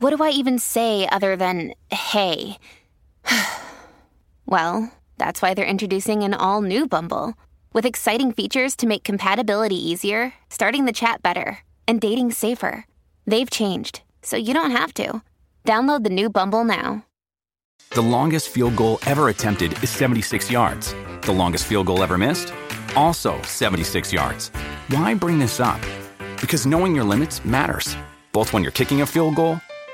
what do I even say other than hey? well, that's why they're introducing an all new Bumble with exciting features to make compatibility easier, starting the chat better, and dating safer. They've changed, so you don't have to. Download the new Bumble now. The longest field goal ever attempted is 76 yards. The longest field goal ever missed? Also 76 yards. Why bring this up? Because knowing your limits matters, both when you're kicking a field goal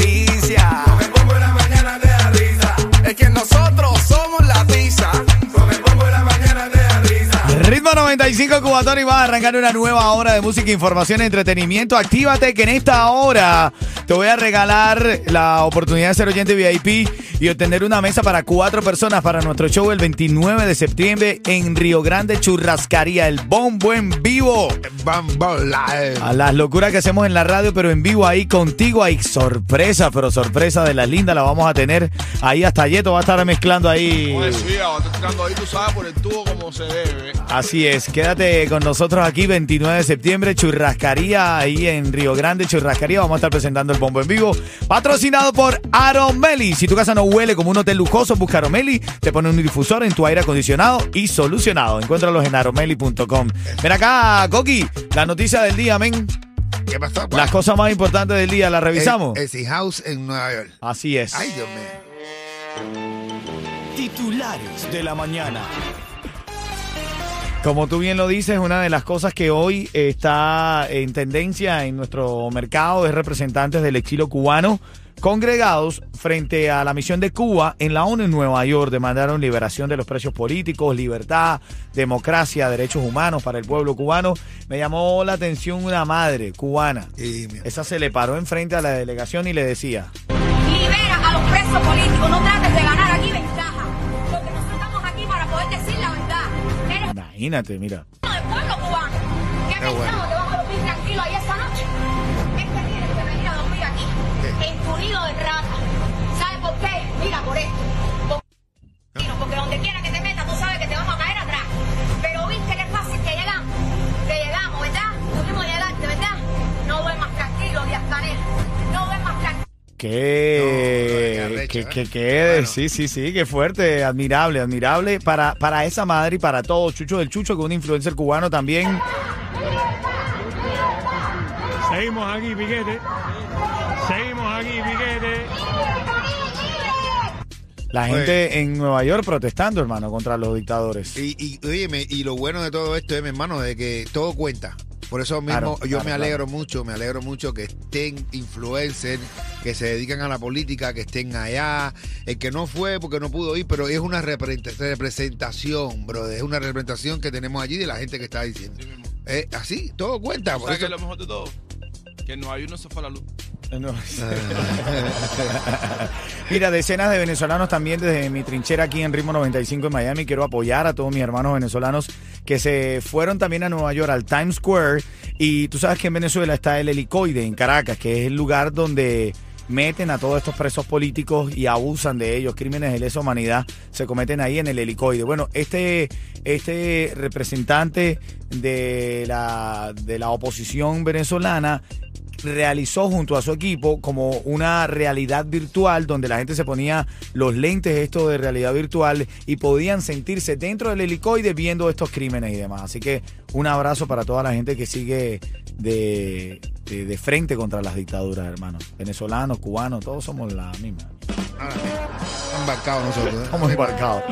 be 106.5 Cubatón y va a arrancar una nueva hora de música, información, entretenimiento. Actívate que en esta hora te voy a regalar la oportunidad de ser oyente VIP y obtener una mesa para cuatro personas para nuestro show el 29 de septiembre en Río Grande Churrascaría, el bombo en vivo. Live. Eh. A las locuras que hacemos en la radio, pero en vivo ahí contigo hay sorpresa, pero sorpresa de la linda la vamos a tener ahí hasta Yeto va a estar mezclando ahí. Como decía, va a estar tirando ahí, tú sabes, por el tubo como se debe. Así es, que quédate con nosotros aquí 29 de septiembre, Churrascaría, ahí en Río Grande, Churrascaría. Vamos a estar presentando el bombo en vivo, patrocinado por Aromeli. Si tu casa no huele como un hotel lujoso, busca Aromeli, te pone un difusor en tu aire acondicionado y solucionado. Encuéntralos en aromeli.com. Ven acá, Coqui, la noticia del día, men. ¿Qué pasó? Las cosas más importantes del día, ¿las revisamos? Sea House en Nueva York. Así es. Ay, Dios mío. Titulares de la mañana. Como tú bien lo dices, una de las cosas que hoy está en tendencia en nuestro mercado es representantes del exilio cubano congregados frente a la misión de Cuba en la ONU en Nueva York. Demandaron liberación de los presos políticos, libertad, democracia, derechos humanos para el pueblo cubano. Me llamó la atención una madre cubana. Esa se le paró enfrente a la delegación y le decía, Libera a los presos políticos, no trates de ganar imagínate, mira. del pueblo cubano. ¿Qué Qué pensamos que vamos a dormir tranquilo ahí esta noche? Es que tienes que venir a dormir aquí, en tu nido de rata. ¿Sabes por qué? Mira, por esto. Por- Porque donde quiera que te metas, tú sabes que te vamos a caer atrás. Pero viste qué fácil que llegamos. Que llegamos, ¿verdad? Tuvimos llegarte, ¿verdad? No duermas tranquilo, Díaz Canel. No duermas tranquilo. Qué, ¿eh? qué, qué- Bueno. sí, sí, sí, qué fuerte, admirable, admirable para, para esa madre y para todos. Chucho del Chucho, que es un influencer cubano también. Seguimos aquí, piquete. Seguimos aquí, piquete. La gente en Nueva York protestando, hermano, contra los dictadores. Y, y, óyeme, y lo bueno de todo esto es, mi hermano, de que todo cuenta. Por eso mismo Claro, yo claro, me alegro claro. mucho, me alegro mucho que estén influencers, que se dedican a la política, que estén allá. El que no fue porque no pudo ir, pero es una represent- representación, brother. Es una representación que tenemos allí de la gente que está diciendo. Sí mismo. Eh, así, todo cuenta. Por ¿Sabes qué eso, es lo mejor de todo? Que en Nueva York no se fue la luz. No. Mira, decenas de venezolanos también desde mi trinchera aquí en Ritmo 95 en Miami. Quiero apoyar a todos mis hermanos venezolanos que se fueron también a Nueva York, al Times Square. Y tú sabes que en Venezuela está el helicoide, en Caracas, que es el lugar donde meten a todos estos presos políticos y abusan de ellos. Crímenes de lesa humanidad se cometen ahí en el helicoide. Bueno, este, este representante de la, de la oposición venezolana realizó junto a su equipo como una realidad virtual donde la gente se ponía los lentes estos de realidad virtual y podían sentirse dentro del helicoide viendo estos crímenes y demás. Así que un abrazo para toda la gente que sigue de, de, de frente contra las dictaduras, hermanos. Venezolanos, cubanos, todos somos la misma. Ahora. Embarcados nosotros. ¿eh? Estamos embarcados,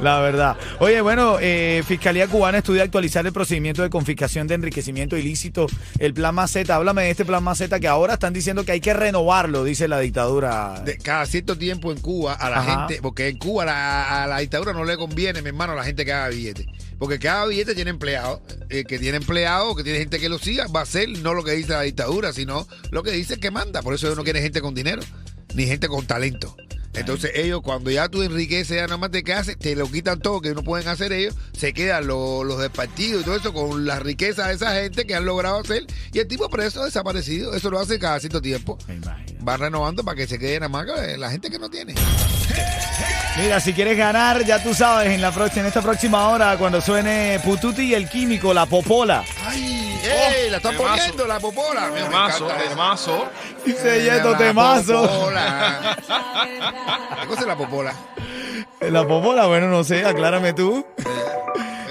la verdad. Oye, bueno, eh, Fiscalía Cubana estudia actualizar el procedimiento de confiscación de enriquecimiento ilícito, el Plan Maceta. Háblame de este Plan Maceta que ahora están diciendo que hay que renovarlo, dice la dictadura. De- cada cierto tiempo en Cuba a la Ajá. gente, porque en Cuba la- a la dictadura no le conviene, mi hermano, a la gente que haga billetes. Porque cada billete tiene empleado. El que tiene empleado, que tiene gente que lo siga, va a ser no lo que dice la dictadura, sino lo que dice que manda. Por eso ellos no quieren gente con dinero, ni gente con talento. Entonces ellos, cuando ya tú enriqueces, ya nada más te que haces, te lo quitan todo que no pueden hacer ellos, se quedan los, los del partido y todo eso con la riqueza de esa gente que han logrado hacer. Y el tipo preso desaparecido, eso lo hace cada cierto tiempo. Va renovando para que se quede nada más la gente que no tiene. Mira, si quieres ganar, ya tú sabes, en la próxima, en esta próxima hora, cuando suene Pututi y el químico, la popola. ¡Ay! ¡Ey! La están temazo. poniendo la popola. Me Temazo, temazo. Dice Yeto La temazo. popola. ¿Qué cosa es la popola? La popola, bueno, no sé, aclárame tú.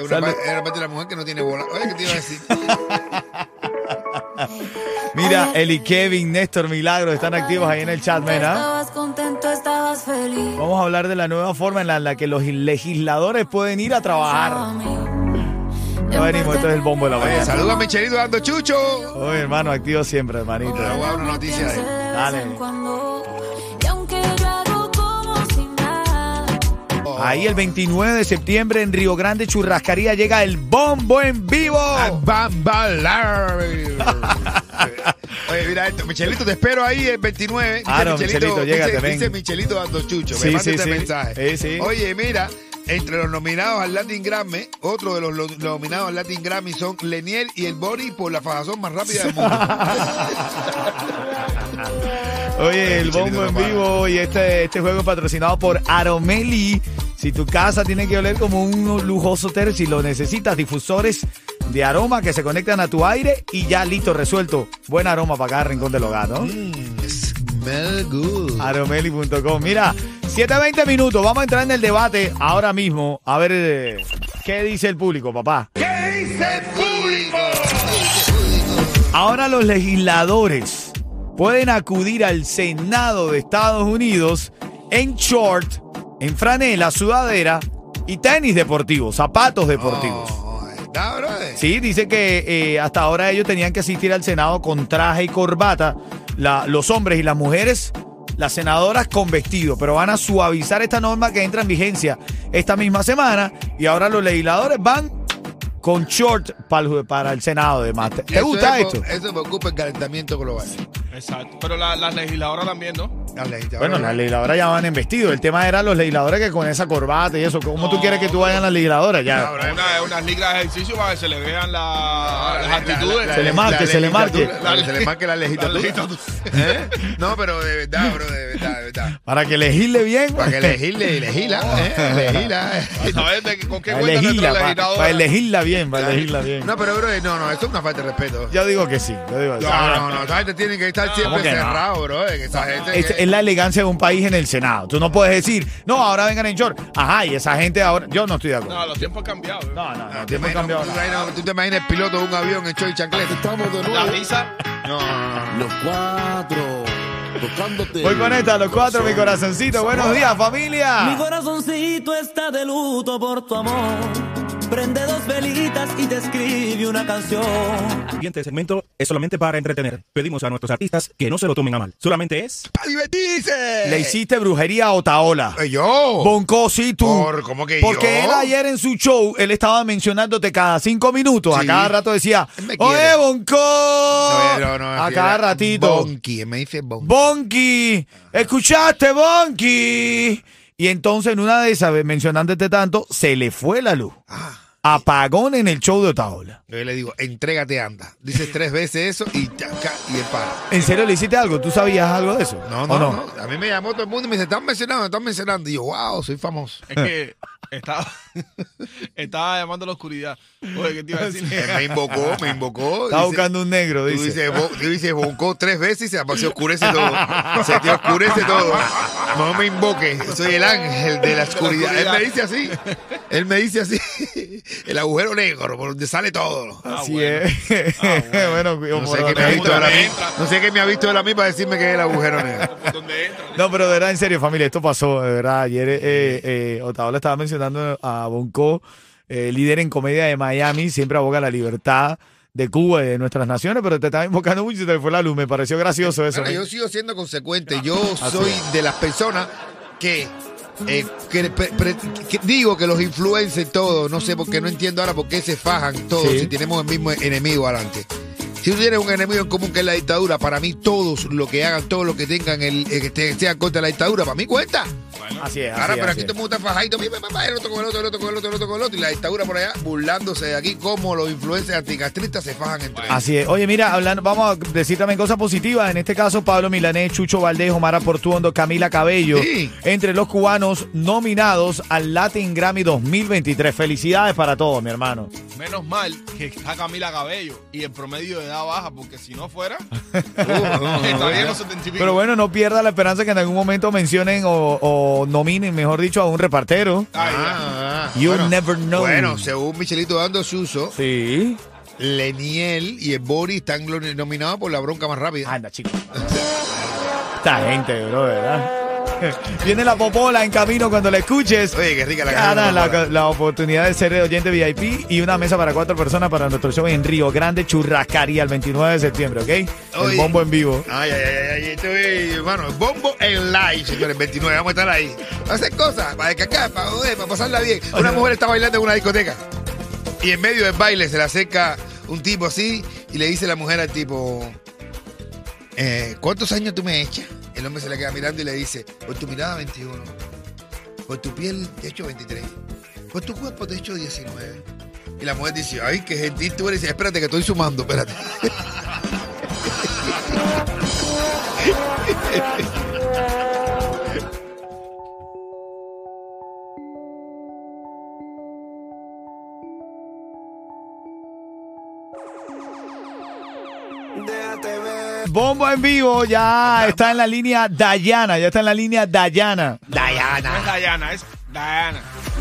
Una, es una parte de la mujer que no tiene bola. Oye, ¿qué te iba a decir? Mira, Eli Kevin, Néstor Milagro están activos ahí en el chat, mena. Feliz. Vamos a hablar de la nueva forma en la, en la que los legisladores pueden ir a trabajar. Ya venimos, esto es el bombo de la mañana. saluda a Michelito dando chucho. Oye, hermano, activo siempre, hermanito. Te voy a una noticia de. Dale. Ahí el 29 de septiembre en Río Grande, Churrascaría, llega el bombo en vivo. Bambalar. Oye, mira esto. Michelito, te espero ahí el 29. Dice Ah, no, Michelito, llégate, dice, dice Michelito dando chucho. Sí, Me manda sí, este sí. mensaje. Oye, mira. Entre los nominados al Latin Grammy, otro de los lo- nominados al Latin Grammy son Leniel y el Bori por la fajazón más rápida del mundo. Oye, el Michelito bombo en vivo y este, este juego es patrocinado por Aromeli. Si tu casa tiene que oler como un lujoso hotel, si lo necesitas, difusores de aroma que se conectan a tu aire y ya listo, resuelto. Buen aroma para cada rincón del hogar, ¿no? Mm, smell good. Aromeli.com. Mira, 7.20 minutos. Vamos a entrar en el debate ahora mismo. A ver eh, qué dice el público, papá. ¿Qué dice el público? Ahora los legisladores pueden acudir al Senado de Estados Unidos en short, en franela, sudadera y tenis deportivos, zapatos deportivos. Oh, Sí, dice que eh, hasta ahora ellos tenían que asistir al Senado con traje y corbata, la- los hombres y las mujeres, las senadoras con vestido, pero van a suavizar esta norma que entra en vigencia esta misma semana. Y ahora los legisladores van con short para el, para el Senado de ¿Te, te Eso gusta es esto? Eso preocupa el calentamiento global. Exacto. Pero la, la legisladora también, ¿no? La legisladora- Bueno, las legisladoras ya van en vestido. El tema era los legisladores que con esa corbata y eso. ¿Cómo tú No, quieres que tú vayas a las legisladoras? Ya. Una, unas ligas de ejercicio para que se le vean la- las La- actitudes. la- Se le la- marque, la se le marque. legislatura, la- Se le marque la legislatura. La legislatura. ¿Eh? No, pero de verdad, bro, de verdad, de verdad. Para que legisle bien. Para que legisle, legisla, ¿eh? legisla. A saber de qué- con qué Para cuenta elegirla, nuestra para, legisladora. elegirla bien, para elegirla bien. No, pero bro, no, no, eso es una falta de respeto. Yo digo que sí. Yo digo que sí. No, no, no, esa gente tiene que estar siempre que no? cerrado, bro. Esa gente Es, que- es la elegancia de un país en el Senado. Tú no puedes decir, no, ahora vengan en short. Ajá, y esa gente ahora. Yo no estoy de acuerdo. No, los tiempos han cambiado. No, no, no. ¿Te tiempo imaginas- cambiado tú, te imaginas- tú te imaginas el piloto de un avión en choy chancleta? Estamos de La risa. No, no. Los cuatro, tocándote. Voy con esta, los cuatro, mi corazoncito. Buenos días, Mi familia. corazoncito está de luto por tu amor. Prende dos velitas y te escribe una canción. El siguiente segmento es solamente para entretener. Pedimos a nuestros artistas que no se lo tomen a mal. Solamente es... ¡Para divertirse! Le hiciste brujería a Otaola. ¿Yo? Bonco, sí, tú. Por- ¿cómo que Porque yo? él ayer en su show, él estaba mencionándote cada cinco minutos. A Sí. cada rato decía, oye. Bonco. No, no, no, a cada ratito. Bonky, me dice bonky. Bonky, ¿escuchaste, Bonky? Y entonces en una de esas, mencionándote tanto, se le fue la luz. Ah. Apagón en el show de Otaola. Yo le digo, entrégate, anda. Dices tres veces eso y, taca, y él para. ¿En serio le hiciste algo? ¿Tú sabías algo de eso? No, ¿O no, no, A mí me llamó todo el mundo y me dice, están mencionando, están mencionando. Y yo, wow, soy famoso. Es que estaba, estaba llamando a la oscuridad. Oye, ¿qué te iba a decir? Me invocó, me invocó. Estaba Dice- buscando un negro, Tú dice. dices, bo- tú dices, boncó tres veces y se, se oscurece todo. Se te oscurece todo. No me invoques, soy el ángel de la oscuridad. Él me dice así. Él me dice así. El agujero negro, por donde sale todo. Así es. bueno, No sé qué me ha visto él a mí. No sé qué me ha visto él a mí para decirme que es el agujero negro. No, pero de verdad, en serio, familia, esto pasó, de verdad. Ayer eh, eh, Otaola estaba mencionando a Bonco, eh, líder en comedia de Miami, siempre aboga la libertad de Cuba y de nuestras naciones, pero te estaba invocando mucho y se te fue la luz. Me pareció gracioso eso. Bueno, ¿no? yo sigo siendo consecuente. Yo soy de las personas que, eh, que pre- pre- que digo que los influencers todos, no sé por qué, no entiendo ahora por qué se fajan todos Sí. si tenemos el mismo enemigo adelante. Si tú tienes un enemigo en común que es la dictadura, para mí todos lo que hagan, todos los que tengan el eh, que sean contra la dictadura, para mí cuenta. Así es. Ahora, es, pero así aquí es. todo el mundo está fajadito, mira, papá, el otro con el otro, el otro con el otro, el otro con el otro, y la dictadura por allá burlándose de aquí como los influencers anticastristas se fajan entre ellos. Así es. Oye, mira, hablando, vamos a decir también cosas positivas. En este caso, Pablo Milanés, Chucho Valdés, Omar Portuondo, Camila Cabello, Sí. entre los cubanos nominados al Latin Grammy 2023. Felicidades para todos, mi hermano. Menos mal que está Camila Cabello y el promedio de edad baja, porque si no fuera, Uh, no, no, estaría no. los 70 y pico. Pero bueno, no pierda la esperanza que en algún momento mencionen o, o nominen, mejor dicho, a un repartero. Ah, You bueno. never know. Bueno, según Michelito Dando Suso, Sí. Leniel y el Boris están nominados por la bronca más rápida. Anda, chico. Esta gente, bro, ¿verdad? Viene la popola en camino cuando la escuches. Oye, qué rica la Gana la, la oportunidad de ser oyente VIP y una mesa para cuatro personas para nuestro show en Río Grande, Churrascaría, el 29 de septiembre, ¿ok? El Oye. bombo en vivo. Ay, ay, ay, ay, estoy, hermano, bombo en live, señores, 29, vamos a estar ahí. Vamos a hacer cosas, para descacar, para joder, para pasarla bien. Una mujer está bailando en una discoteca y en medio del baile se le acerca un tipo así y le dice la mujer al tipo, eh, ¿cuántos años tú me echas? El hombre se le queda mirando y le dice, por tu mirada 21, por tu piel te echo 23, por tu cuerpo te echo 19. Y la mujer dice, ay, qué gentil tú eres. Y dice, espérate que estoy sumando, espérate. Bombo en vivo, ya está en la línea Dayana, ya está en la línea Dayana. No es Diana, es.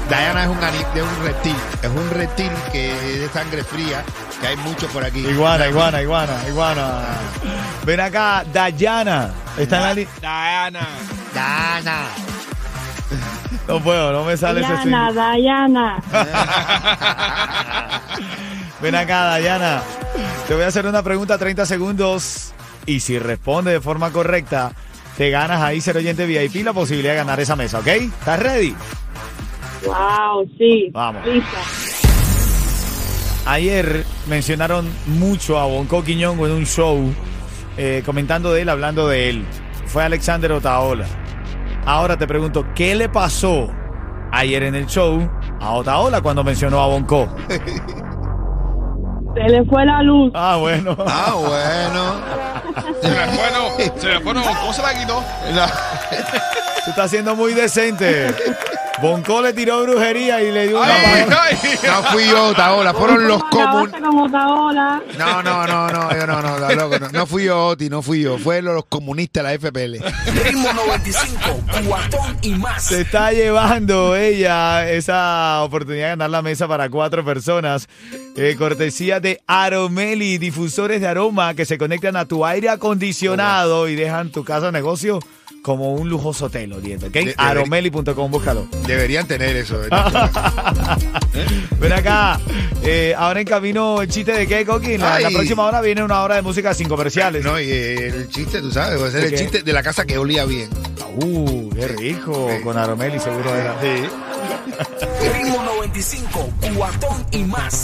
Diana es un, de un reptil, es un reptil que es de sangre fría, que hay muchos por aquí. Iguana, iguana, iguana, iguana. Ven acá, Dayana. Está en la línea. Diana. Diana. No puedo, no me sale ese Dayana, swing. Dayana. Ven acá, Dayana. Te voy a hacer una pregunta 30 segundos y si responde de forma correcta, te ganas ahí ser oyente VIP la posibilidad de ganar esa mesa, ¿ok? ¿Estás ready? Wow, sí. Vamos. Lista. Ayer mencionaron mucho a Bonco Quiñongo en un show, eh, comentando de él, hablando de él. Fue Alexander Otaola. Ahora te pregunto, ¿qué le pasó ayer en el show a Otaola cuando mencionó a Bonco? Se le fue la luz. Ah, bueno. Ah, bueno. Se me fue, no. Se me fue, no. ¿Cómo se la quitó? Tú estás siendo muy decente. Bonco le tiró brujería y le dio una Ay, pa- ay. No fui yo, Otaola, fueron los comunes. Con Otaola. No, no, no, no, yo no, no, loco, no, no fui yo, Oti, no fui yo, fueron los comunistas de la FPL. Ritmo 95, cuatón y más. Se está llevando ella esa oportunidad de ganar la mesa para cuatro personas. Eh, cortesía de Aromeli, difusores de aroma que se conectan a tu aire acondicionado y dejan tu casa o negocio como un lujoso hotel, oriente, ¿ok? de- Aromeli.com, búscalo. Deberían tener eso. ¿eh? Ven acá, eh, ahora en camino el chiste de qué, Coqui. La, próxima hora viene una hora de música sin comerciales. No, y el chiste, tú sabes, va a ser ¿De el qué? chiste de la casa que olía bien. Uh, qué rico, con Aromeli seguro era. Sí. Ritmo 95, cuatón y más.